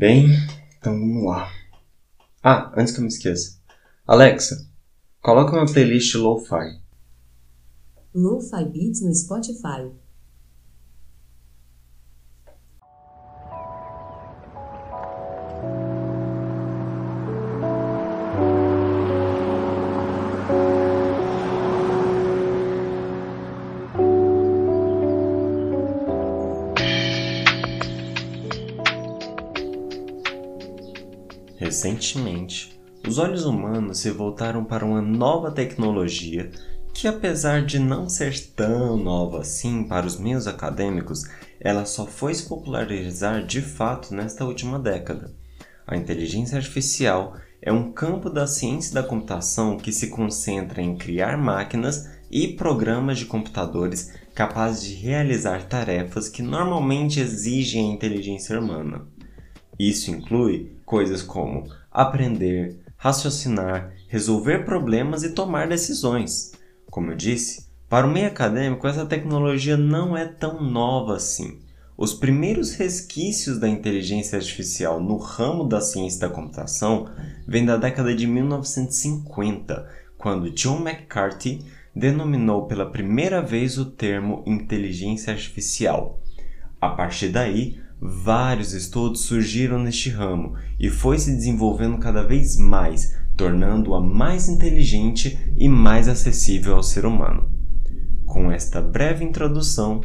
Bem, então vamos lá. Ah, antes que eu me esqueça. Alexa, coloca uma playlist lo-fi. Lo-Fi Beats no Spotify. Recentemente, os olhos humanos se voltaram para uma nova tecnologia que, apesar de não ser tão nova assim para os meios acadêmicos, ela só foi se popularizar de fato nesta última década. A inteligência artificial é um campo da ciência da computação que se concentra em criar máquinas e programas de computadores capazes de realizar tarefas que normalmente exigem a inteligência humana. Isso inclui coisas como aprender, raciocinar, resolver problemas e tomar decisões. Como eu disse, para o meio acadêmico essa tecnologia não é tão nova assim. Os primeiros resquícios da inteligência artificial no ramo da ciência da computação vêm da década de 1950, quando John McCarthy denominou pela primeira vez o termo inteligência artificial. A partir daí, vários estudos surgiram neste ramo e foi se desenvolvendo cada vez mais, tornando-a mais inteligente e mais acessível ao ser humano. Com esta breve introdução,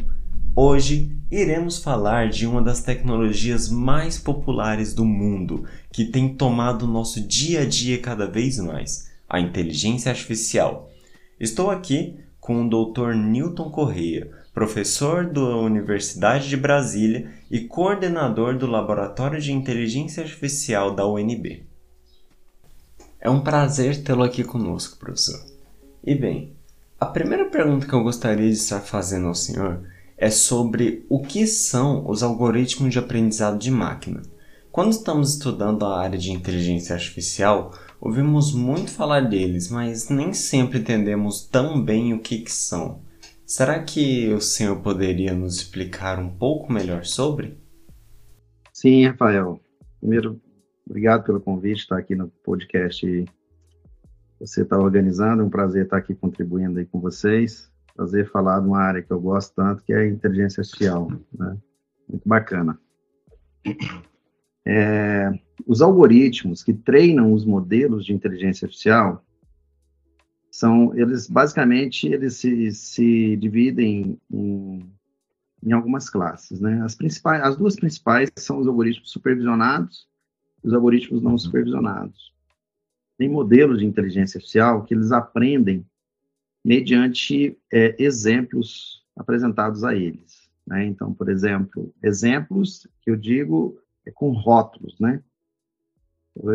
hoje iremos falar de uma das tecnologias mais populares do mundo que tem tomado nosso dia a dia cada vez mais, a inteligência artificial. Estou aqui com o Dr. Newton Correia, professor da Universidade de Brasília e coordenador do Laboratório de Inteligência Artificial da UNB. É um prazer tê-lo aqui conosco, professor. E bem, a primeira pergunta que eu gostaria de estar fazendo ao senhor é sobre o que são os algoritmos de aprendizado de máquina. Quando estamos estudando a área de inteligência artificial, ouvimos muito falar deles, mas nem sempre entendemos tão bem o que, que são. Será que o senhor poderia nos explicar um pouco melhor sobre? Sim, Rafael. Primeiro, obrigado pelo convite, estar aqui no podcast você está organizando. É um prazer estar aqui contribuindo aí com vocês. Prazer falar de uma área que eu gosto tanto, que é a inteligência artificial. Né? Muito bacana. É, os algoritmos que treinam os modelos de inteligência artificial, são eles basicamente eles se, se dividem em, em algumas classes, né? As principais, as duas principais são os algoritmos supervisionados e os algoritmos não supervisionados. Tem modelos de inteligência artificial que eles aprendem mediante é, exemplos apresentados a eles. Né? Então, por exemplo, exemplos que eu digo é com rótulos, né?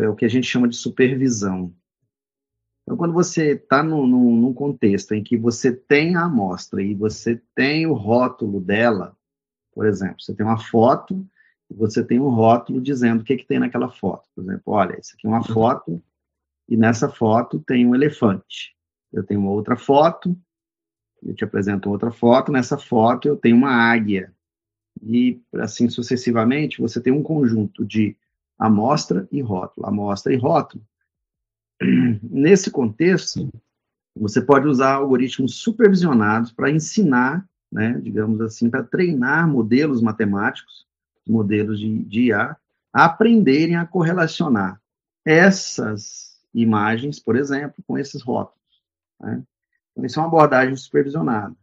É o que a gente chama de supervisão. Então, quando você está num, contexto em que você tem a amostra e você tem o rótulo dela, por exemplo, você tem uma foto e você tem um rótulo dizendo o que, que tem naquela foto. Por exemplo, olha, isso aqui é uma uhum. foto e nessa foto tem um elefante. Eu tenho uma outra foto, eu te apresento outra foto, nessa foto eu tenho uma águia. E assim sucessivamente, você tem um conjunto de amostra e rótulo, amostra e rótulo. Nesse contexto, você pode usar algoritmos supervisionados para ensinar, né, digamos assim, para treinar modelos matemáticos, modelos de, de IA, a aprenderem a correlacionar essas imagens, por exemplo, com esses rótulos. Né? Então, isso é uma abordagem supervisionada.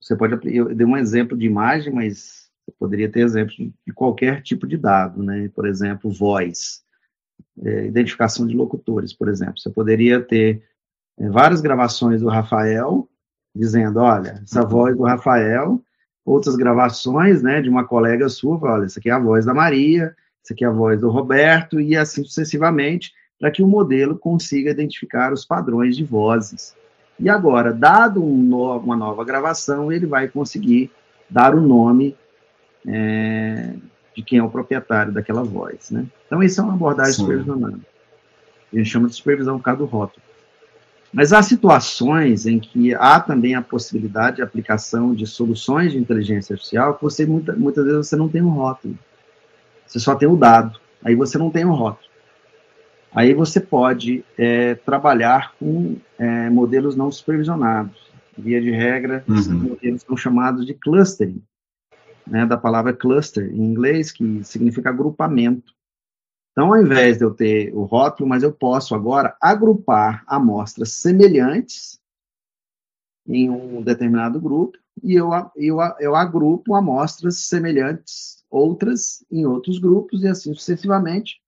Você pode, eu dei um exemplo de imagem, mas poderia ter exemplos de qualquer tipo de dado, né? Por exemplo, voz é, identificação de locutores, por exemplo. Você poderia ter é, várias gravações do Rafael dizendo, olha, essa uhum. voz do Rafael, outras gravações, né, de uma colega sua, olha, essa aqui é a voz da Maria, essa aqui é a voz do Roberto, e assim sucessivamente, para que o modelo consiga identificar os padrões de vozes. E agora, dado um no, uma nova gravação, ele vai conseguir dar o nome é, de quem é o proprietário daquela voz, né? Então, isso é uma abordagem Sim. supervisionada. A gente chama de supervisão por causa do rótulo. Mas há situações em que há também a possibilidade de aplicação de soluções de inteligência artificial que você, muita, muitas vezes, você não tem um rótulo. Você só tem o dado. Aí você não tem o rótulo. Aí você pode é, trabalhar com é, modelos não supervisionados. Via de regra, uhum. esses modelos são chamados de clustering, né, da palavra cluster em inglês, que significa agrupamento. Então, ao invés de eu ter o rótulo, mas eu posso agora agrupar amostras semelhantes em um determinado grupo e eu, eu, eu agrupo amostras semelhantes, outras em outros grupos e assim sucessivamente.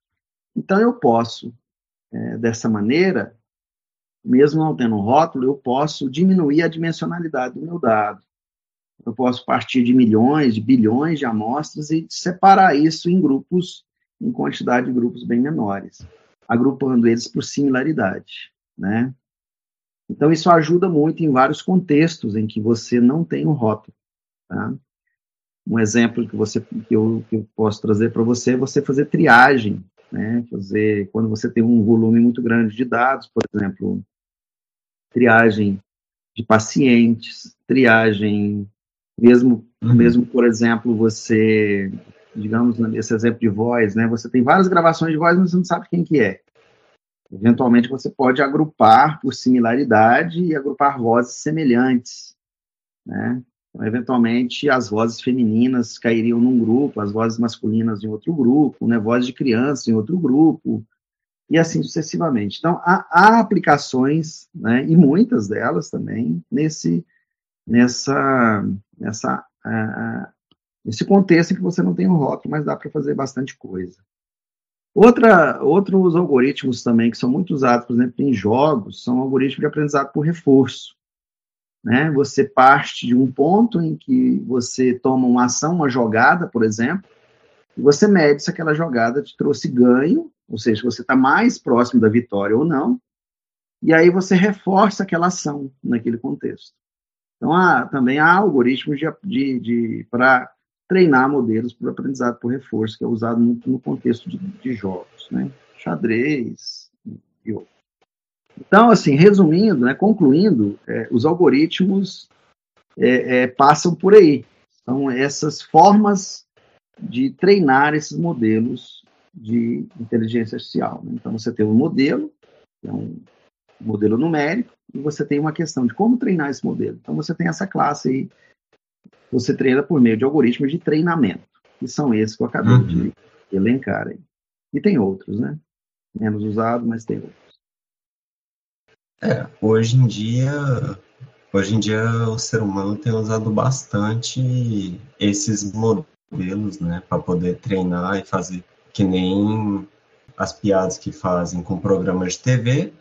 Então, eu posso, é, dessa maneira, mesmo não tendo um rótulo, eu posso diminuir a dimensionalidade do meu dado. Eu posso partir de milhões, de bilhões de amostras e separar isso em grupos, em quantidade de grupos bem menores, agrupando eles por similaridade, né? Então, isso ajuda muito em vários contextos em que você não tem um rótulo. Tá? Um exemplo que, você, que, eu, que eu posso trazer para você é você fazer triagem, né? fazer, quando você tem um volume muito grande de dados, por exemplo, triagem de pacientes, triagem, mesmo, uhum. mesmo por exemplo, você, digamos, nesse exemplo de voz, né? você tem várias gravações de voz, mas você não sabe quem que é. Eventualmente, você pode agrupar por similaridade e agrupar vozes semelhantes, né? Então, eventualmente, as vozes femininas cairiam num grupo, as vozes masculinas em outro grupo, né? Voz de criança em outro grupo, e assim sucessivamente. Então, há, há aplicações, né? E muitas delas também nesse, nessa, nessa, nesse contexto em que você não tem um rótulo, mas dá para fazer bastante coisa. Outra, outros algoritmos também que são muito usados, por exemplo, em jogos, são algoritmos de aprendizado por reforço. Né? Você parte de um ponto em que você toma uma ação, uma jogada, por exemplo, e você mede se aquela jogada te trouxe ganho, ou seja, você está mais próximo da vitória ou não, e aí você reforça aquela ação naquele contexto. Então, há, também há algoritmos de, de, de para treinar modelos para aprendizado por reforço, que é usado muito no contexto de, de jogos, né? Xadrez e outros. Então, assim, resumindo, né, concluindo, é, os algoritmos é, é, passam por aí. São essas formas de treinar esses modelos de inteligência artificial. Né? Então, você tem um modelo, que é um modelo numérico, e você tem uma questão de como treinar esse modelo. Então, você tem essa classe aí você treina por meio de algoritmos de treinamento, que são esses que eu acabei uhum. de elencar aí. E tem outros, né? Menos usados, mas tem outros. É, hoje em dia, hoje em dia o ser humano tem usado bastante esses modelos, né, para poder treinar e fazer que nem as piadas que fazem com programas de TV,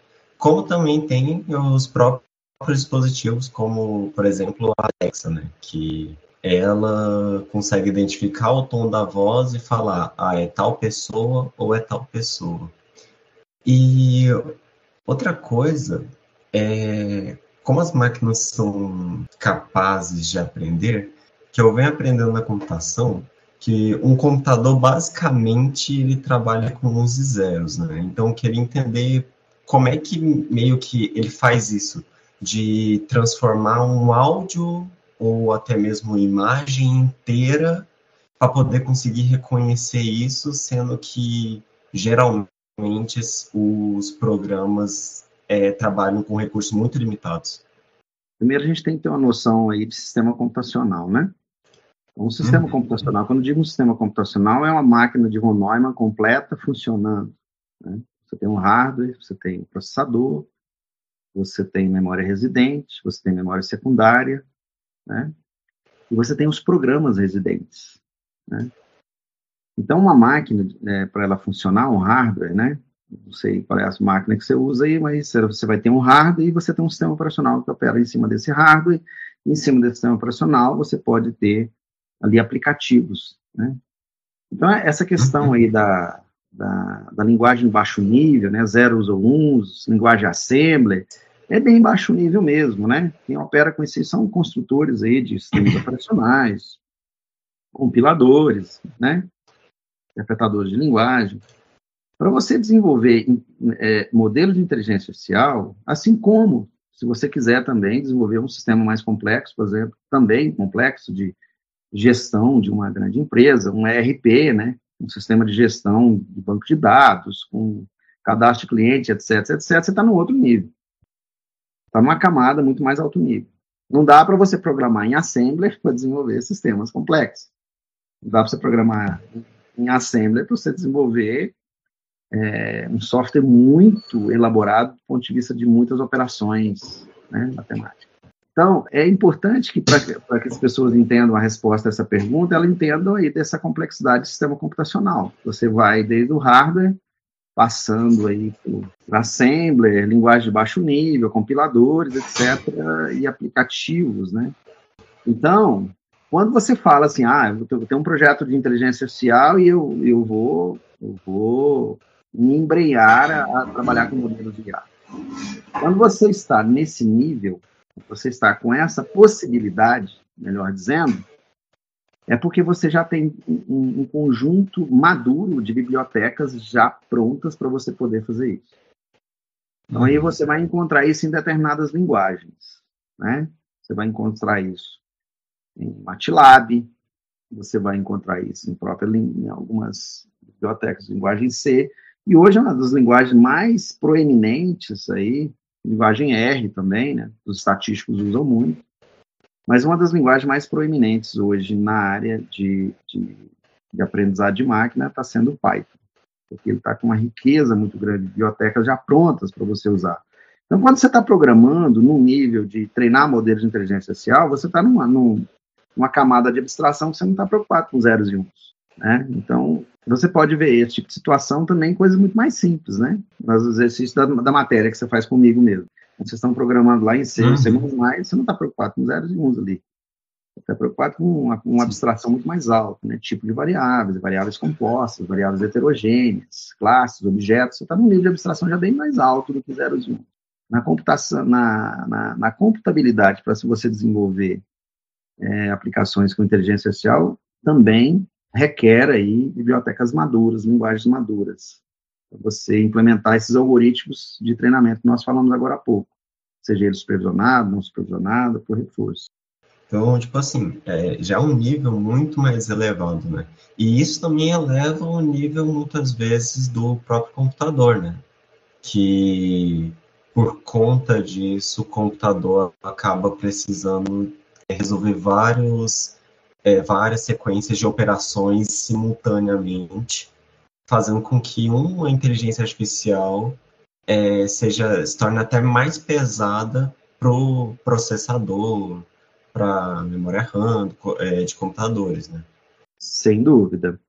como também tem os próprios dispositivos, como, por exemplo, a Alexa, né? Que ela consegue identificar o tom da voz e falar, ah, é tal pessoa ou é tal pessoa. E outra coisa é como as máquinas são capazes de aprender, que eu venho aprendendo na computação, que um computador basicamente ele trabalha com uns e zeros, né? Então eu queria entender como é que meio que ele faz isso de transformar um áudio ou até mesmo imagem inteira para poder conseguir reconhecer isso, sendo que geralmente os programas é, trabalham com recursos muito limitados. Primeiro a gente tem que ter uma noção aí de sistema computacional, né? Então, um sistema uhum. computacional, quando eu digo um sistema computacional, é uma máquina de von Neumann completa funcionando. Né? Você tem um hardware, você tem um processador, você tem memória residente, você tem memória secundária, né? E você tem os programas residentes, né? Então, uma máquina, é, para ela funcionar, um hardware, né? Não sei qual é a máquina que você usa aí, mas você vai ter um hardware e você tem um sistema operacional que opera em cima desse hardware. E em cima desse sistema operacional, você pode ter ali aplicativos, né? Então, essa questão aí da, da, da linguagem baixo nível, né, zeros ou uns, linguagem assembly, é bem baixo nível mesmo, né? Quem opera com isso são construtores aí de sistemas operacionais, compiladores, né? Interpretadores de linguagem. Para você desenvolver é, modelos de inteligência artificial, assim como se você quiser também desenvolver um sistema mais complexo, por exemplo, também complexo de gestão de uma grande empresa, um ERP, né? Um sistema de gestão de banco de dados, com cadastro de cliente, etc, etc, você está no outro nível. Está numa camada muito mais alto nível. Não dá para você programar em Assembler para desenvolver sistemas complexos. Não dá para você programar em Assembler para você desenvolver é, um software muito elaborado do ponto de vista de muitas operações né, matemáticas. Então, é importante que, para que as pessoas entendam a resposta a essa pergunta, elas entendam aí dessa complexidade do sistema computacional. Você vai desde o hardware, passando aí por assembler, linguagem de baixo nível, compiladores, etc., e aplicativos, né? Então, quando você fala assim, ah, eu tenho um projeto de inteligência artificial e eu, eu vou, eu vou me embrenhar a, a trabalhar com modelos de IA. Quando você está nesse nível, você está com essa possibilidade, melhor dizendo, é porque você já tem um, um conjunto maduro de bibliotecas já prontas para você poder fazer isso. Então aí você vai encontrar isso em determinadas linguagens, né? Você vai encontrar isso em MATLAB, você vai encontrar isso em própria em algumas bibliotecas de linguagem C, e hoje é uma das linguagens mais proeminentes aí, linguagem R também, né? Os estatísticos usam muito. Mas uma das linguagens mais proeminentes hoje na área de, de, de aprendizado de máquina está sendo o Python, porque ele está com uma riqueza muito grande de bibliotecas já prontas para você usar. Então, quando você está programando num nível de treinar modelos de inteligência artificial, você está numa, numa camada de abstração que você não está preocupado com zeros e uns. Né? Então, você pode ver esse tipo de situação também em coisas muito mais simples, né? Nos exercícios da, da matéria que você faz comigo mesmo. Quando vocês estão programando lá em C, uhum. C++, você não está preocupado com zeros e uns ali. Você está preocupado com uma, uma, abstração muito mais alta, né? Tipo de variáveis, variáveis compostas, variáveis heterogêneas, classes, objetos. Você está num nível de abstração já bem mais alto do que zeros e uns. Na computação, na, na, na computabilidade, para se você desenvolver é, aplicações com inteligência artificial, também requer aí bibliotecas maduras, linguagens maduras, para você implementar esses algoritmos de treinamento que nós falamos agora há pouco, seja ele supervisionado, não supervisionado, por reforço. Então, tipo assim, é, já é um nível muito mais elevado, né? E isso também eleva o nível, muitas vezes, do próprio computador, né? Que, por conta disso, o computador acaba precisando resolver vários é, várias sequências de operações simultaneamente, fazendo com que uma inteligência artificial é, seja se torne até mais pesada para o processador, para memória RAM é, de computadores, né? Sem dúvida.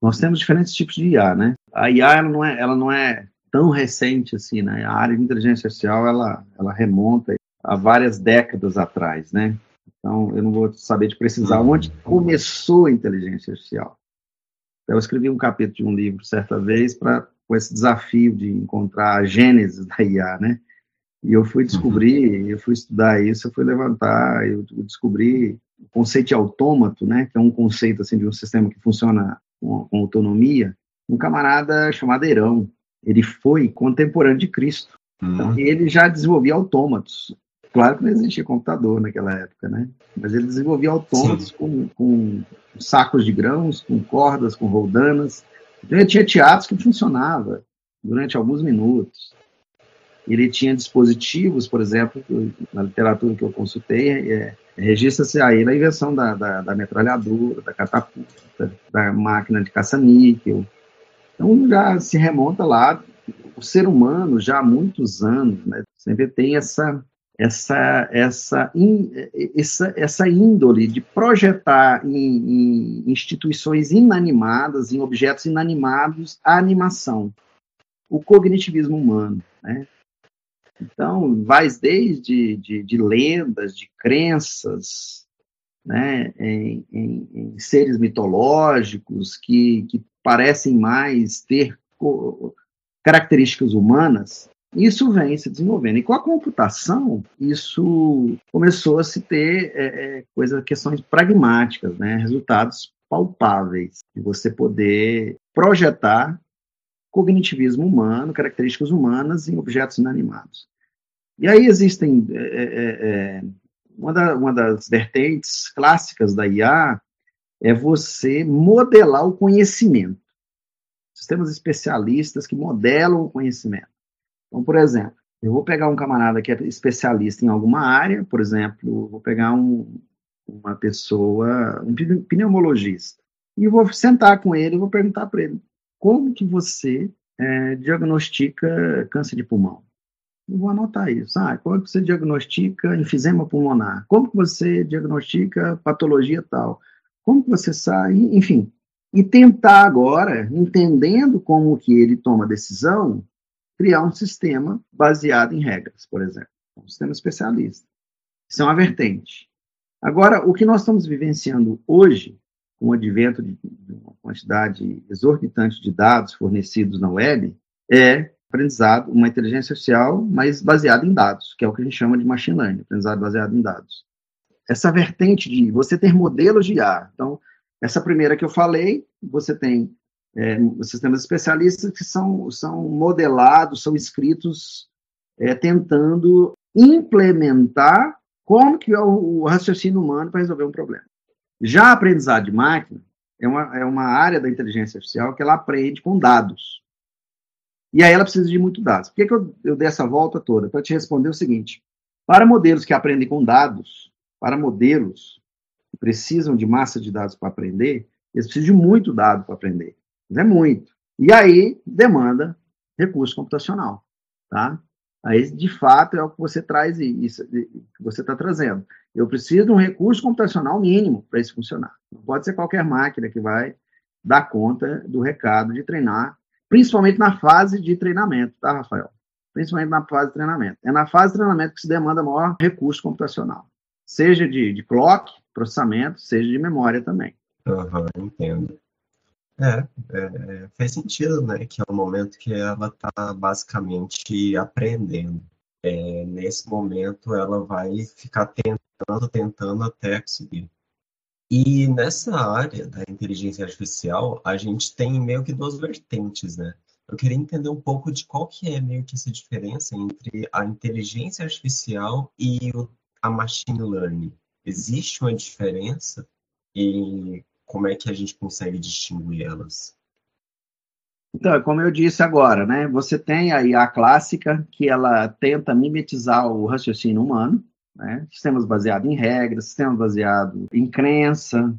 Nós temos diferentes tipos de IA, né? A IA ela não é, ela não é tão recente assim, né? A área de inteligência artificial ela, ela remonta a várias décadas atrás, né? Então, eu não vou saber de precisar uhum. onde começou a inteligência artificial. Então, eu escrevi um capítulo de um livro certa vez para com esse desafio de encontrar a gênese da IA, né? E eu fui descobrir, uhum. eu fui estudar isso, eu fui levantar, eu descobri o conceito de autômato, né? Que é um conceito assim de um sistema que funciona com, com autonomia. Um camarada chamado Herão, ele foi contemporâneo de Cristo. Então, uhum. ele já desenvolvia autômatos. Claro que não existia computador naquela época, né? Mas ele desenvolvia autômatos com, com, sacos de grãos, com cordas, com roldanas. Então ele tinha teatros que funcionava durante alguns minutos. Ele tinha dispositivos, por exemplo, na literatura que eu consultei, é, registra-se aí a invenção da, da, da, metralhadora, da catapulta, da máquina de caça-níquel. Então já se remonta lá, o ser humano já há muitos anos, né, sempre tem essa essa, essa, in, essa, essa índole de projetar em, em, instituições inanimadas, em objetos inanimados, a animação, o cognitivismo humano. Né? Então, vai desde de, de lendas, de crenças, né, em, em, em, seres mitológicos que, que parecem mais ter características humanas, isso vem se desenvolvendo. E com a computação, isso começou a se ter é, é, coisa, questões pragmáticas, né? resultados palpáveis, de você poder projetar cognitivismo humano, características humanas em objetos inanimados. E aí existem é, é, é uma, da, uma das vertentes clássicas da IA é você modelar o conhecimento. sistemas especialistas que modelam o conhecimento. Então, por exemplo, eu vou pegar um camarada que é especialista em alguma área, por exemplo, vou pegar um, uma pessoa, um pneumologista, e vou sentar com ele e vou perguntar para ele, como que você é, diagnostica câncer de pulmão? Eu vou anotar isso. Ah, como que você diagnostica enfisema pulmonar? Como que você diagnostica patologia tal? Como que você sai? Enfim, e tentar agora, entendendo como que ele toma decisão, criar um sistema baseado em regras, por exemplo, um sistema especialista. Isso é uma vertente. Agora, o que nós estamos vivenciando hoje, com o advento de uma quantidade exorbitante de dados fornecidos na web, é aprendizado, uma inteligência artificial, mas baseada em dados, que é o que a gente chama de machine learning, aprendizado baseado em dados. Essa vertente de você ter modelos de IA. Então, essa primeira que eu falei, você tem é, sistemas especialistas que são, são modelados, são escritos é, tentando implementar como que é o, o raciocínio humano para resolver um problema. Já a aprendizado de máquina é uma, é uma área da inteligência artificial que ela aprende com dados. E aí ela precisa de muito dados. Por que, que eu, eu dei essa volta toda? Para te responder o seguinte: para modelos que aprendem com dados, para modelos que precisam de massa de dados para aprender, eles precisam de muito dado para aprender. É muito. E aí demanda recurso computacional, tá? Aí, de fato, é o que você traz isso, que você está trazendo. Eu preciso de um recurso computacional mínimo para isso funcionar. Não pode ser qualquer máquina que vai dar conta do recado de treinar, principalmente na fase de treinamento, tá, Rafael? Principalmente na fase de treinamento. É na fase de treinamento que se demanda maior recurso computacional, seja de, de clock, processamento, seja de memória também. Uhum, entendo. É, é, faz sentido, né? Que é o momento que ela está basicamente aprendendo. É, nesse momento, ela vai ficar tentando, tentando até conseguir. E nessa área da inteligência artificial, a gente tem meio que duas vertentes, né? Eu queria entender um pouco de qual que é meio que essa diferença entre a inteligência artificial e a machine learning. Existe uma diferença? E como é que a gente consegue distinguir elas? Então, como eu disse agora, né, você tem aí a clássica, que ela tenta mimetizar o raciocínio humano, né, sistemas baseados em regras, sistemas baseados em crença.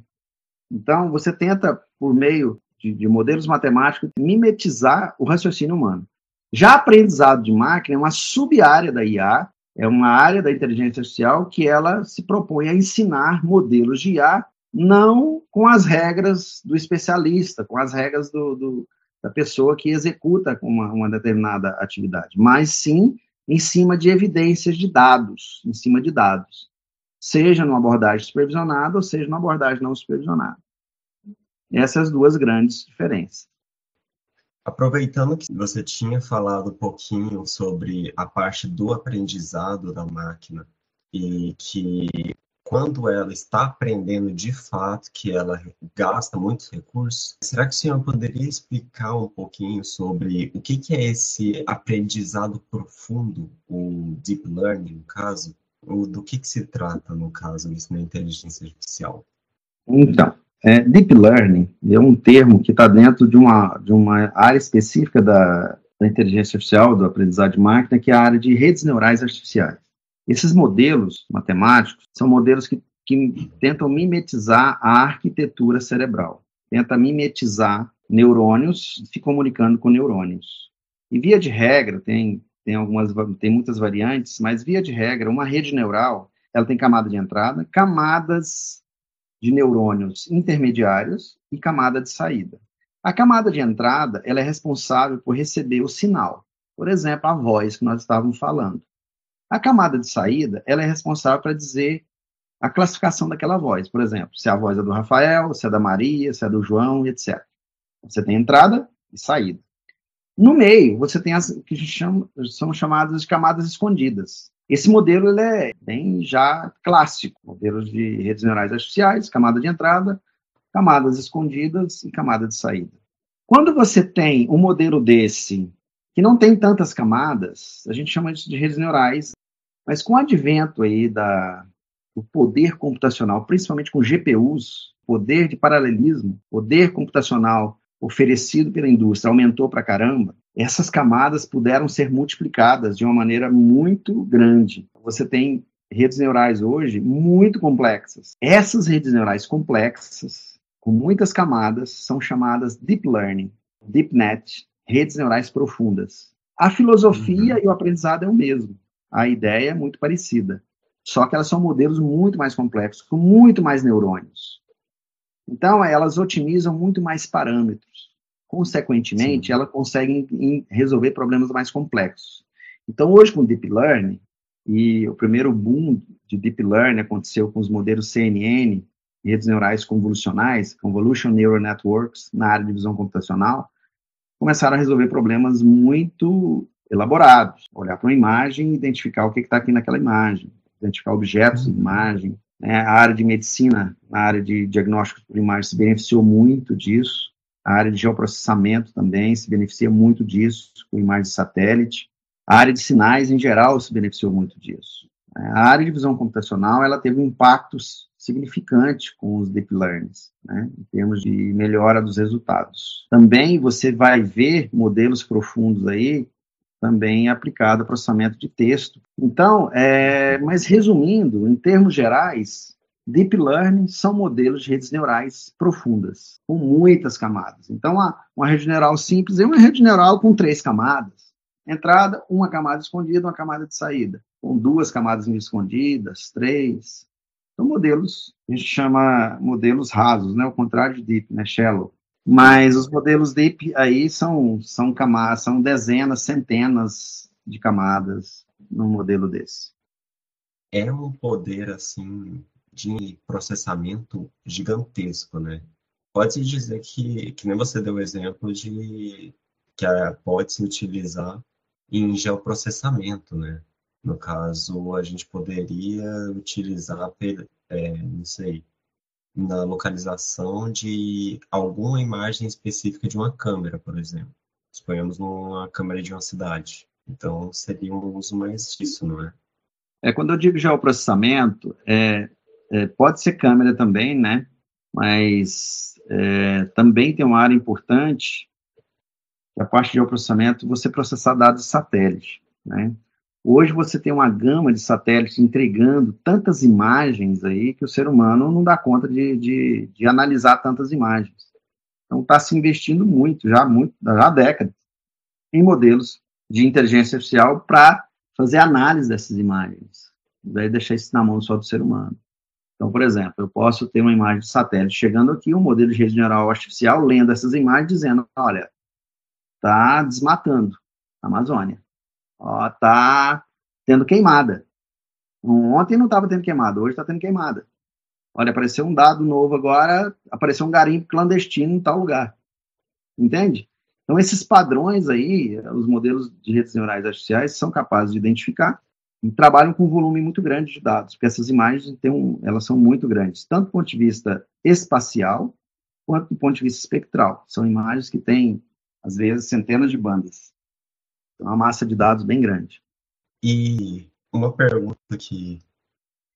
Então, você tenta, por meio de, de modelos matemáticos, mimetizar o raciocínio humano. Já aprendizado de máquina é uma sub-área da IA, é uma área da inteligência artificial que ela se propõe a ensinar modelos de IA não com as regras do especialista, com as regras do, do da pessoa que executa uma, uma determinada atividade, mas sim em cima de evidências de dados, em cima de dados, seja numa abordagem supervisionada ou seja numa abordagem não supervisionada. Essas duas grandes diferenças. Aproveitando que você tinha falado um pouquinho sobre a parte do aprendizado da máquina e que quando ela está aprendendo de fato que ela gasta muitos recursos, será que o senhor poderia explicar um pouquinho sobre o que, que é esse aprendizado profundo, o deep learning, no caso? Ou do que, que se trata, no caso, isso na inteligência artificial? Então, é, deep learning é um termo que está dentro de uma, de uma área específica da, da inteligência artificial, do aprendizado de máquina, que é a área de redes neurais artificiais. Esses modelos matemáticos são modelos que, que tentam mimetizar a arquitetura cerebral, tenta mimetizar neurônios se comunicando com neurônios. E via de regra, tem, tem algumas tem muitas variantes, mas via de regra, uma rede neural, ela tem camada de entrada, camadas de neurônios intermediários e camada de saída. A camada de entrada, ela é responsável por receber o sinal. Por exemplo, a voz que nós estávamos falando. A camada de saída, ela é responsável para dizer a classificação daquela voz. Por exemplo, se a voz é do Rafael, se é da Maria, se é do João, etc. Você tem entrada e saída. No meio, você tem as que chama, são chamadas de camadas escondidas. Esse modelo ele é bem já clássico, modelos de redes neurais artificiais, camada de entrada, camadas escondidas e camada de saída. Quando você tem um modelo desse, que não tem tantas camadas, a gente chama isso de redes neurais mas com o advento aí da, do poder computacional, principalmente com GPUs, poder de paralelismo, poder computacional oferecido pela indústria aumentou para caramba, essas camadas puderam ser multiplicadas de uma maneira muito grande. Você tem redes neurais hoje muito complexas. Essas redes neurais complexas, com muitas camadas, são chamadas deep learning, deep net, redes neurais profundas. A filosofia uhum. e o aprendizado é o mesmo. A ideia é muito parecida. Só que elas são modelos muito mais complexos, com muito mais neurônios. Então, elas otimizam muito mais parâmetros. Consequentemente, Sim. elas conseguem resolver problemas mais complexos. Então, hoje, com Deep Learning, e o primeiro boom de Deep Learning aconteceu com os modelos CNN, redes neurais convolucionais, Convolution Neural Networks, na área de visão computacional, começaram a resolver problemas muito elaborados. Olhar para uma imagem e identificar o que está aqui naquela imagem, identificar objetos de imagem. Né? A área de medicina, a área de diagnóstico por imagem se beneficiou muito disso. A área de geoprocessamento também se beneficia muito disso, com imagem de satélite. A área de sinais, em geral, se beneficiou muito disso. A área de visão computacional, ela teve um impacto significante com os deep learnings, né, em termos de melhora dos resultados. Também você vai ver modelos profundos aí também aplicado ao processamento de texto. Então, é, mas resumindo, em termos gerais, Deep Learning são modelos de redes neurais profundas, com muitas camadas. Então, uma, rede neural simples é uma rede neural com três camadas. Entrada, uma camada escondida, uma camada de saída. Com duas camadas escondidas, três. São modelos, a gente chama modelos rasos, né? O contrário de deep, né? Shallow. Mas os modelos deep aí são, são camadas, são dezenas, centenas de camadas num modelo desse. É um poder, assim, de processamento gigantesco, né? Pode-se dizer que, que nem você deu o exemplo de que pode se utilizar em geoprocessamento, né? No caso, a gente poderia utilizar, é, não sei, na localização de alguma imagem específica de uma câmera, por exemplo. Suponhamos numa câmera de uma cidade. Então, seria um uso mais disso, não é? É, quando eu digo geoprocessamento, é, é pode ser câmera também, né? Mas é, também tem uma área importante, que é a parte de geoprocessamento, você processar dados satélite, né? Hoje você tem uma gama de satélites entregando tantas imagens aí que o ser humano não dá conta de, de, de analisar tantas imagens. Então está se investindo muito, já muito, já há décadas, em modelos de inteligência artificial para fazer análise dessas imagens, daí deixar isso na mão só do ser humano. Então, por exemplo, eu posso ter uma imagem de satélite chegando aqui, um modelo de rede neural artificial lendo essas imagens dizendo, olha, está desmatando a Amazônia ó, tá tendo queimada. Ontem não estava tendo queimada, hoje está tendo queimada. Olha, apareceu um dado novo agora, apareceu um garimpo clandestino em tal lugar. Entende? Então, esses padrões aí, os modelos de redes neurais artificiais são capazes de identificar e trabalham com um volume muito grande de dados, porque essas imagens têm um, elas são muito grandes, tanto do ponto de vista espacial, quanto do ponto de vista espectral. São imagens que têm, às vezes, centenas de bandas uma massa de dados bem grande. E uma pergunta que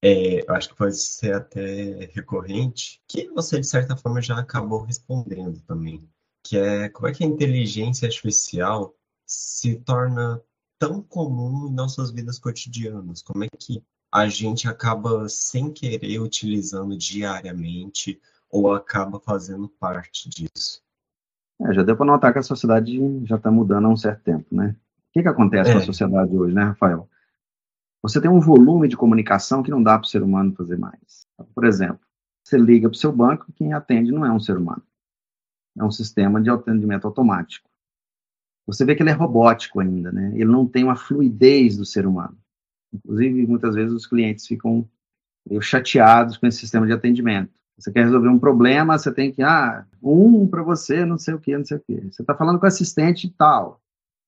é, eu acho que pode ser até recorrente, que você, de certa forma, já acabou respondendo também, que é como é que a inteligência artificial se torna tão comum em nossas vidas cotidianas? Como é que a gente acaba, sem querer, utilizando diariamente ou acaba fazendo parte disso? É, já deu para notar que a sociedade já está mudando há um certo tempo, né? Que, que acontece é. com a sociedade hoje, né, Rafael? Você tem um volume de comunicação que não dá para o ser humano fazer mais. Por exemplo, você liga para o seu banco, quem atende não é um ser humano. É um sistema de atendimento automático. Você vê que ele é robótico ainda, né? Ele não tem uma fluidez do ser humano. Inclusive, muitas vezes os clientes ficam meio chateados com esse sistema de atendimento. Você quer resolver um problema, você tem que, ah, um para você, não sei o que, não sei o que. Você está falando com o assistente tal.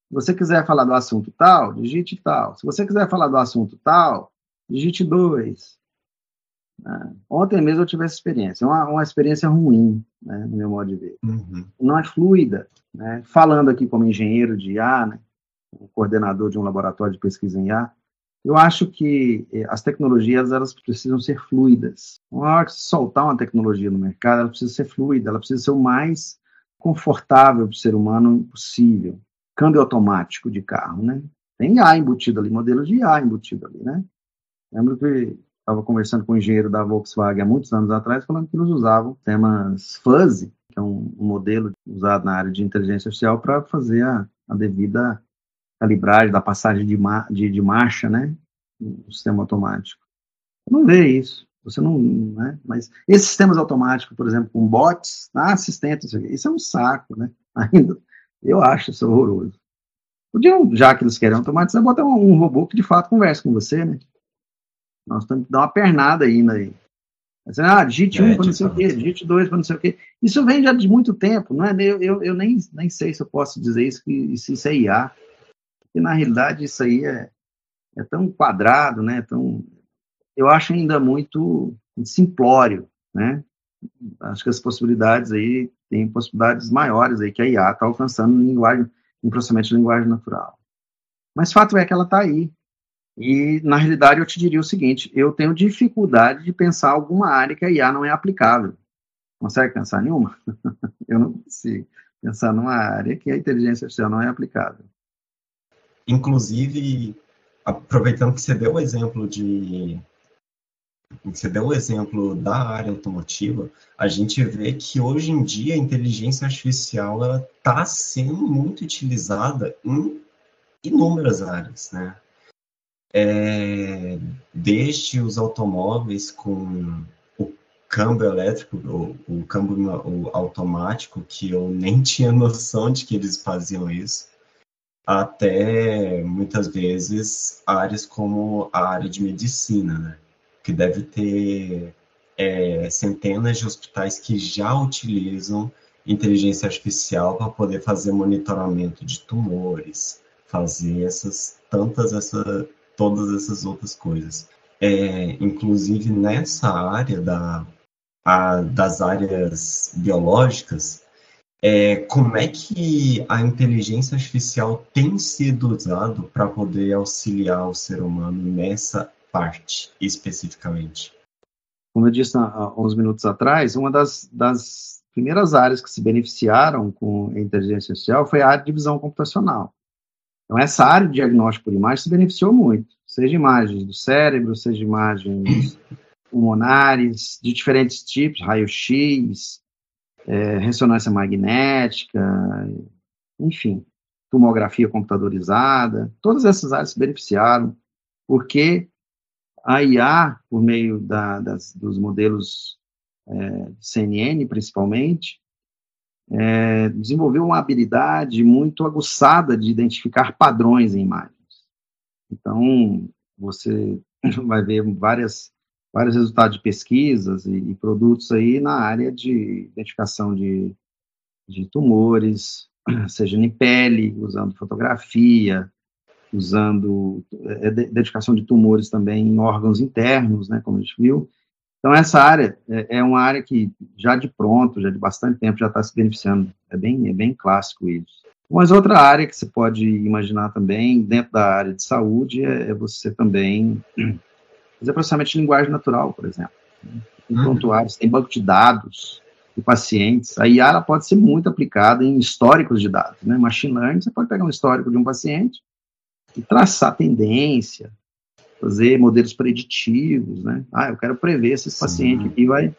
Se você quiser falar do assunto tal, digite tal. Se você quiser falar do assunto tal, digite dois. Né? Ontem mesmo eu tive essa experiência. Uma, uma experiência ruim, né, no meu modo de ver. Uhum. Não é fluida. Né? Falando aqui como engenheiro de IA, né, coordenador de um laboratório de pesquisa em IA, eu acho que eh, as tecnologias elas precisam ser fluidas. Na hora que soltar uma tecnologia no mercado, ela precisa ser fluida, ela precisa ser o mais confortável para o ser humano possível. Câmbio automático de carro, né? Tem IA embutido ali, modelo de IA embutido ali, né? Lembro que estava conversando com um engenheiro da Volkswagen há muitos anos atrás, falando que eles usavam temas fuzzy, que é um, modelo usado na área de inteligência artificial para fazer a, a, devida calibragem da passagem de, de, de marcha, né? No sistema automático. Não vê isso. Você não, né? Mas esses sistemas automáticos, por exemplo, com bots, ah, assistentes, isso é um saco, né? Ainda, eu acho isso horroroso. Podiam, já que eles querem automatizar, botar um, um robô que de fato converse com você, né? Nós temos que dar uma pernada ainda aí. Assim, ah, digite 1 um é, para não sei o quê, digite 2 para não sei o quê. Isso vem já de muito tempo, não é? Eu, eu, eu nem, nem sei se eu posso dizer isso, que, se isso é IA. Porque, na realidade, isso aí é, é tão quadrado, né? Tão, eu acho ainda muito simplório, né? Acho que as possibilidades aí, tem possibilidades maiores aí que a IA está alcançando em linguagem, em processamento de linguagem natural. Mas fato é que ela está aí. E, na realidade, eu te diria o seguinte, eu tenho dificuldade de pensar alguma área que a IA não é aplicável. Consegue pensar nenhuma? eu não consigo pensar numa área que a inteligência artificial não é aplicável. Inclusive, aproveitando que você deu o exemplo de você deu o exemplo da área automotiva, a gente vê que hoje em dia a inteligência artificial está sendo muito utilizada em inúmeras áreas, né? É, desde os automóveis com o câmbio elétrico, o, o câmbio o automático, que eu nem tinha noção de que eles faziam isso, até muitas vezes áreas como a área de medicina, né? Que deve ter é, centenas de hospitais que já utilizam inteligência artificial para poder fazer monitoramento de tumores, fazer essas tantas essa, todas essas outras coisas. É, inclusive nessa área da, a, das áreas biológicas, é, como é que a inteligência artificial tem sido usado para poder auxiliar o ser humano nessa parte, especificamente? Como eu disse há uns minutos atrás, uma das, das primeiras áreas que se beneficiaram com a inteligência artificial foi a área de visão computacional. Então, essa área de diagnóstico por imagem se beneficiou muito, seja imagens do cérebro, seja imagens pulmonares, de diferentes tipos, raio-x, é, ressonância magnética, enfim, tomografia computadorizada, todas essas áreas se beneficiaram, porque a IA, por meio da, das, dos modelos é, CNN, principalmente, é, desenvolveu uma habilidade muito aguçada de identificar padrões em imagens. Então, você vai ver várias, vários resultados de pesquisas e, e produtos aí na área de identificação de, de tumores, seja em pele, usando fotografia, usando é, identificação de tumores também em órgãos internos, né, como a gente viu. Então, essa área é, é uma área que já de pronto, já de bastante tempo, já está se beneficiando. É bem, é bem clássico isso. Mas outra área que você pode imaginar também, dentro da área de saúde, é, é você também fazer processamento de linguagem natural, por exemplo. Em uhum. prontuários, tem banco de dados de pacientes. A IA pode ser muito aplicada em históricos de dados. Né? Machine Learning, você pode pegar um histórico de um paciente, e traçar tendência, fazer modelos preditivos, né? Ah, eu quero prever se esse Sim. paciente aqui vai,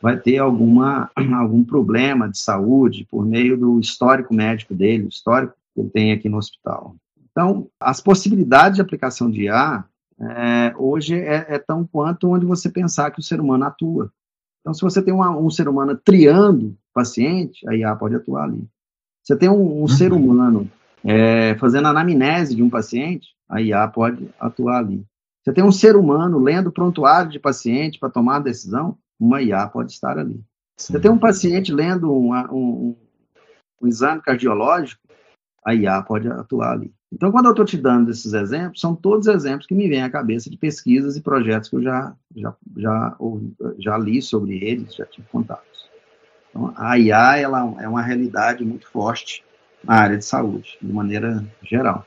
vai ter alguma, algum problema de saúde por meio do histórico médico dele, o histórico que ele tem aqui no hospital. Então, as possibilidades de aplicação de IA é, hoje é, é, tão quanto onde você pensar que o ser humano atua. Então, se você tem uma, um ser humano triando paciente, a IA pode atuar ali. Você tem um, um uhum. ser humano é, fazendo anamnese de um paciente, a IA pode atuar ali. Você tem um ser humano lendo prontuário de paciente para tomar a decisão, uma IA pode estar ali. Sim. Você tem um paciente lendo um, um, um exame cardiológico, a IA pode atuar ali. Então, quando eu estou te dando esses exemplos, são todos exemplos que me vêm à cabeça de pesquisas e projetos que eu já, já, já, já li sobre eles, já tive contatos. Então, a IA ela é uma realidade muito forte na área de saúde, de maneira geral.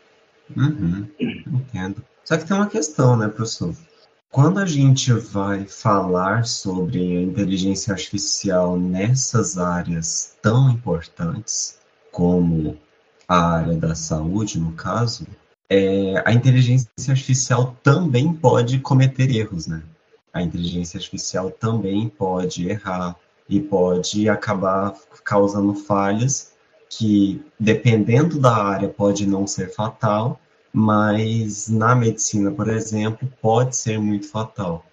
Uhum, entendo. Só que tem uma questão, né, professor? quando a gente vai falar sobre a inteligência artificial nessas áreas tão importantes, como a área da saúde, no caso, é, a inteligência artificial também pode cometer erros, né? A inteligência artificial também pode errar e pode acabar causando falhas que, dependendo da área, pode não ser fatal, mas na medicina, por exemplo, pode ser muito fatal.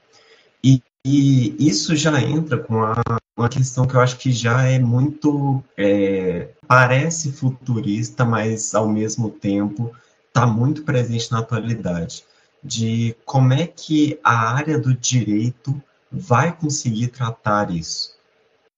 E, e isso já entra com a, uma questão que eu acho que já é muito. É, parece futurista, mas ao mesmo tempo está muito presente na atualidade. De como é que a área do direito vai conseguir tratar isso.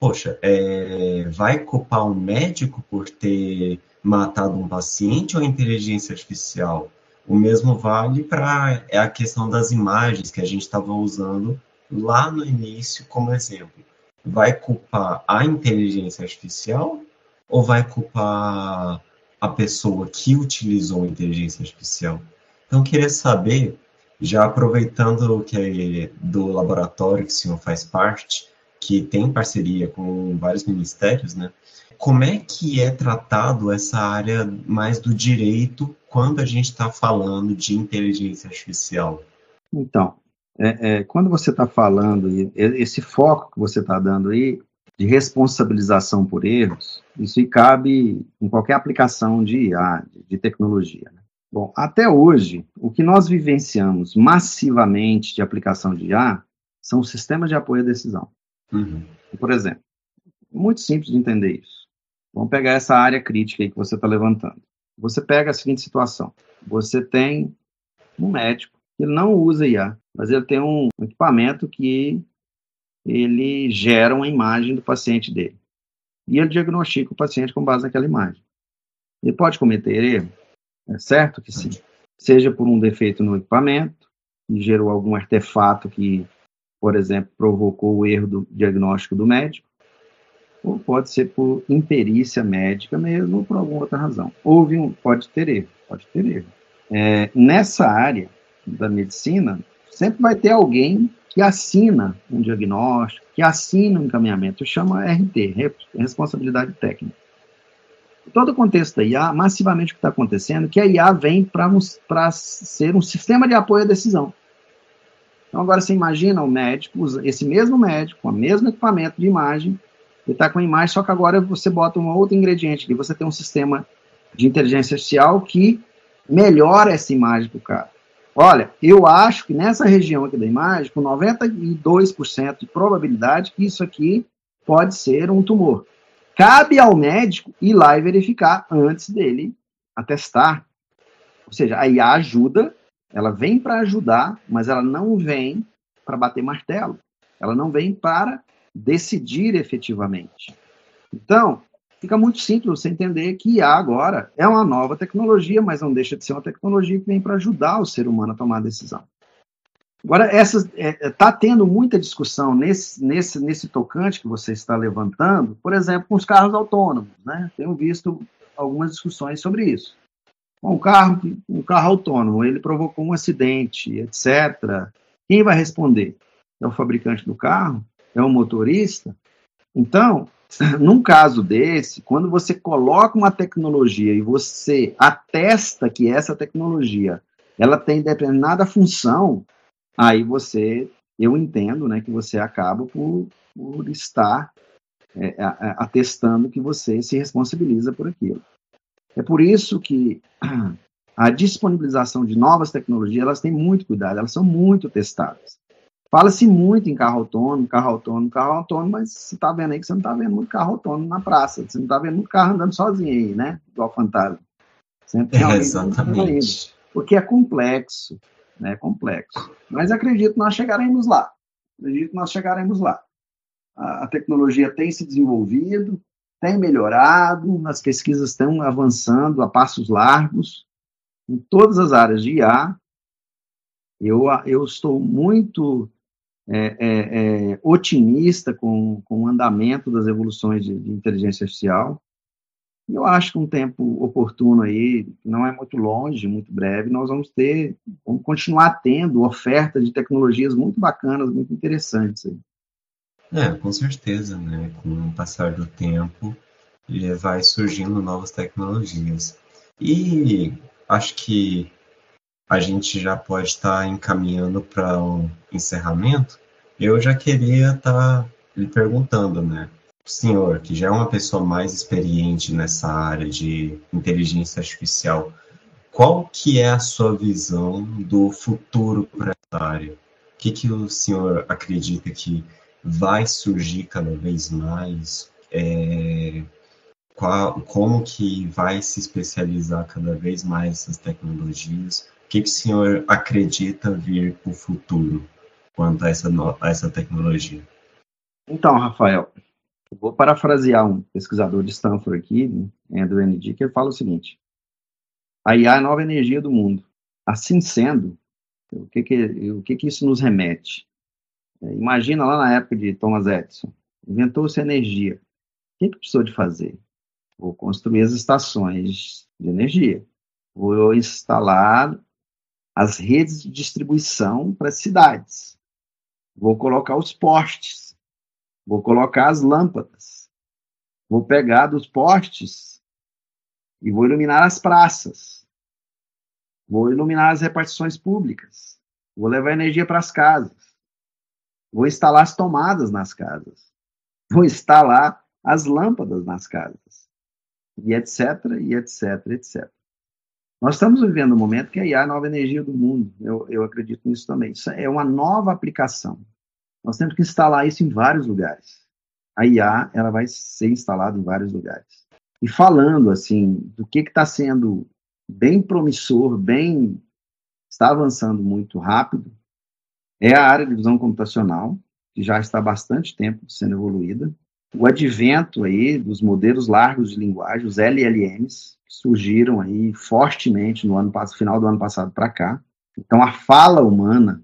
Poxa, é, vai culpar um médico por ter matado um paciente ou inteligência artificial? O mesmo vale para é a questão das imagens que a gente estava usando lá no início como exemplo. Vai culpar a inteligência artificial ou vai culpar a pessoa que utilizou a inteligência artificial? Então, queria saber, já aproveitando que é do laboratório que o senhor faz parte, que tem parceria com vários ministérios, né? Como é que é tratado essa área mais do direito quando a gente está falando de inteligência artificial? Então, é, é, quando você está falando, esse foco que você está dando aí, de responsabilização por erros, isso cabe em qualquer aplicação de IA, de tecnologia. Né? Bom, até hoje, o que nós vivenciamos massivamente de aplicação de IA são sistemas de apoio à decisão. Uhum. Por exemplo, muito simples de entender isso. Vamos pegar essa área crítica aí que você está levantando. Você pega a seguinte situação: você tem um médico que não usa IA, mas ele tem um equipamento que ele gera uma imagem do paciente dele. E ele diagnostica o paciente com base naquela imagem. Ele pode cometer erro? É certo que sim. Seja por um defeito no equipamento, que gerou algum artefato que, por exemplo, provocou o erro do diagnóstico do médico, ou pode ser por imperícia médica mesmo, ou por alguma outra razão. Houve um, pode ter erro, pode ter erro. É, nessa área da medicina, sempre vai ter alguém que assina um diagnóstico, que assina um encaminhamento, chama RT, Responsabilidade Técnica. Todo o contexto da IA, massivamente o que está acontecendo é que a IA vem para ser um sistema de apoio à decisão. Então, agora você imagina o médico, esse mesmo médico, com o mesmo equipamento de imagem, ele está com a imagem, só que agora você bota um outro ingrediente, e você tem um sistema de inteligência artificial que melhora essa imagem para o cara. Olha, eu acho que nessa região aqui da imagem, com 92% de probabilidade isso aqui pode ser um tumor. Cabe ao médico ir lá e verificar antes dele atestar. Ou seja, a ajuda, ela vem para ajudar, mas ela não vem para bater martelo. Ela não vem para decidir efetivamente. Então, fica muito simples você entender que IA agora é uma nova tecnologia, mas não deixa de ser uma tecnologia que vem para ajudar o ser humano a tomar a decisão. Agora, está é, é tá tendo muita discussão nesse, nesse, nesse tocante que você está levantando, por exemplo, com os carros autônomos. Né? Tenho visto algumas discussões sobre isso. Um carro, um carro autônomo, ele provocou um acidente, etc. Quem vai responder? É o fabricante do carro? É o motorista? Então, num caso desse, quando você coloca uma tecnologia e você atesta que essa tecnologia ela tem determinada função, aí você, eu entendo, né, que você acaba por, por estar é, atestando que você se responsabiliza por aquilo. É por isso que a disponibilização de novas tecnologias, elas têm muito cuidado, elas são muito testadas. Fala-se muito em carro autônomo, carro autônomo, carro autônomo, mas você está vendo aí que você não está vendo muito carro autônomo na praça, você não está vendo muito carro andando sozinho aí, né? Igual fantasma. Sempre é, exatamente. Porque é complexo, né? É complexo. Mas acredito que nós chegaremos lá. Acredito que nós chegaremos lá. A, a tecnologia tem se desenvolvido, tem melhorado, as pesquisas estão avançando a passos largos em todas as áreas de IA. Eu, eu estou muito é, é, é, otimista com, com o andamento das evoluções de, de inteligência artificial. E eu acho que um tempo oportuno aí, não é muito longe, muito breve, nós vamos ter, vamos continuar tendo oferta de tecnologias muito bacanas, muito interessantes aí. É, com certeza, né? Com o passar do tempo, vai surgindo novas tecnologias. E acho que a gente já pode estar encaminhando para um encerramento. Eu já queria estar lhe perguntando, né? O senhor, que já é uma pessoa mais experiente nessa área de inteligência artificial, qual que é a sua visão do futuro para essa área? O que, que o senhor acredita que vai surgir cada vez mais? É, qual, como que vai se especializar cada vez mais essas tecnologias? O que, que o senhor acredita vir para o futuro quanto a essa, a essa tecnologia? Então, Rafael, vou parafrasear um pesquisador de Stanford aqui, Andrew N. que ele fala o seguinte: a IA é a nova energia do mundo. Assim sendo, o que que, o que, que isso nos remete? É, imagina lá na época de Thomas Edison, inventou-se energia. O que, que precisou de fazer? Vou construir as estações de energia. Vou instalar as redes de distribuição para as cidades. Vou colocar os postes. Vou colocar as lâmpadas. Vou pegar dos postes e vou iluminar as praças. Vou iluminar as repartições públicas. Vou levar energia para as casas Vou instalar as tomadas nas casas. Vou instalar as lâmpadas nas casas. E etc, e etc, etc. Nós estamos vivendo um momento que a IA é a nova energia do mundo. Eu, eu acredito nisso também. Isso é uma nova aplicação. Nós temos que instalar isso em vários lugares. A IA ela vai ser instalada em vários lugares. E falando assim do que está sendo bem promissor, bem está avançando muito rápido, é a área de visão computacional, que já está há bastante tempo sendo evoluída. O advento aí dos modelos largos de linguagem, os LLMs, surgiram aí fortemente no ano final do ano passado para cá. Então a fala humana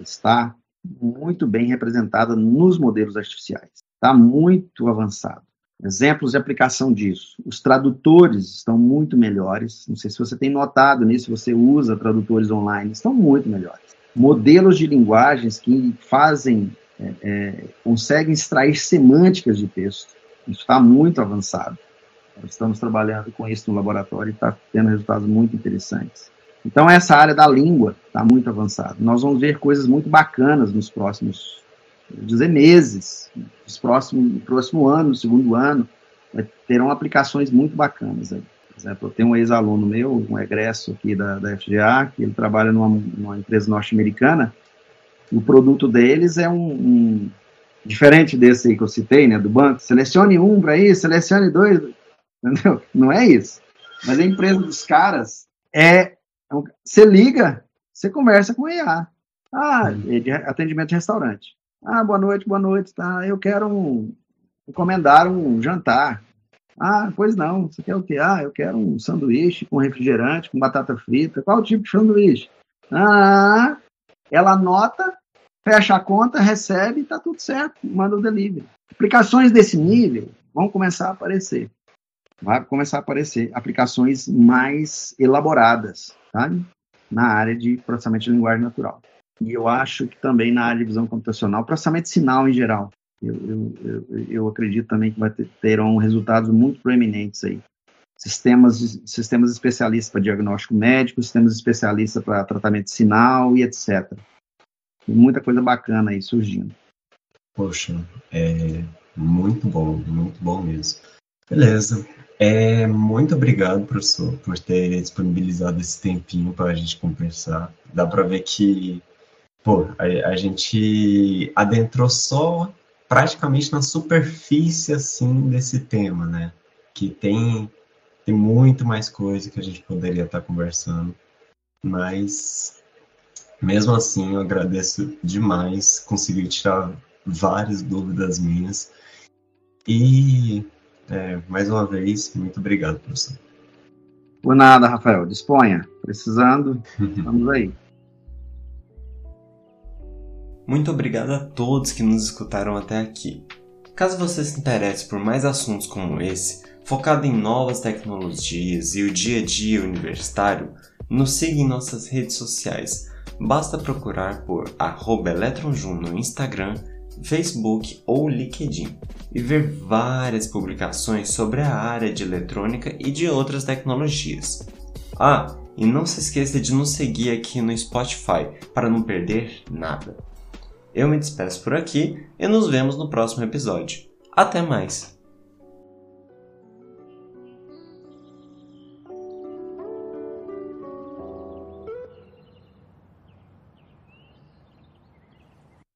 está muito bem representada nos modelos artificiais. Está muito avançado. Exemplos de aplicação disso. Os tradutores estão muito melhores. Não sei se você tem notado nisso, você usa tradutores online, estão muito melhores modelos de linguagens que fazem, é, é, conseguem extrair semânticas de texto. Isso está muito avançado. Estamos trabalhando com isso no laboratório e está tendo resultados muito interessantes. Então, essa área da língua está muito avançada. Nós vamos ver coisas muito bacanas nos próximos, dizer, meses, nos próximos, próximo ano, no segundo ano, terão aplicações muito bacanas aí. Por exemplo, eu tenho um ex-aluno meu, um egresso aqui da, da FGA, que ele trabalha numa, numa empresa norte-americana, o produto deles é um, um, diferente desse aí que eu citei, né, do banco, selecione um para isso, selecione dois, entendeu? Não é isso. Mas a empresa dos caras é, é você liga, você conversa com o EA. Ah, é de atendimento de restaurante. Ah, boa noite, boa noite, tá? Eu quero um, encomendar um jantar. Ah, pois não. Você quer o quê? Ah, eu quero um sanduíche com refrigerante, com batata frita. Qual tipo de sanduíche? Ah, ela anota, fecha a conta, recebe, está tudo certo, manda o delivery. Aplicações desse nível vão começar a aparecer. Vai começar a aparecer aplicações mais elaboradas, sabe? Na área de processamento de linguagem natural. E eu acho que também na área de visão computacional, processamento de sinal em geral eu, eu, eu, acredito também que vai ter, terão resultados muito proeminentes aí. Sistemas, sistemas especialistas para diagnóstico médico, sistemas especialistas para tratamento de sinal e etc. Tem muita coisa bacana aí surgindo. Poxa, é muito bom, muito bom mesmo. Beleza. É, muito obrigado, professor, por ter disponibilizado esse tempinho para a gente conversar. Dá para ver que pô, a, a, gente adentrou só praticamente na superfície assim desse tema, né? Que tem tem muito mais coisa que a gente poderia estar conversando, mas mesmo assim eu agradeço demais, consegui tirar várias dúvidas minhas e é, mais uma vez muito obrigado, professor. Por nada, Rafael. Disponha. Precisando, vamos aí. Muito obrigado a todos que nos escutaram até aqui. Caso você se interesse por mais assuntos como esse, focado em novas tecnologias e o dia a dia universitário, nos siga em nossas redes sociais. Basta procurar por @eletronjun no Instagram, Facebook ou LinkedIn e ver várias publicações sobre a área de eletrônica e de outras tecnologias. Ah, e não se esqueça de nos seguir aqui no Spotify para não perder nada. Eu me despeço por aqui e nos vemos no próximo episódio. Até mais!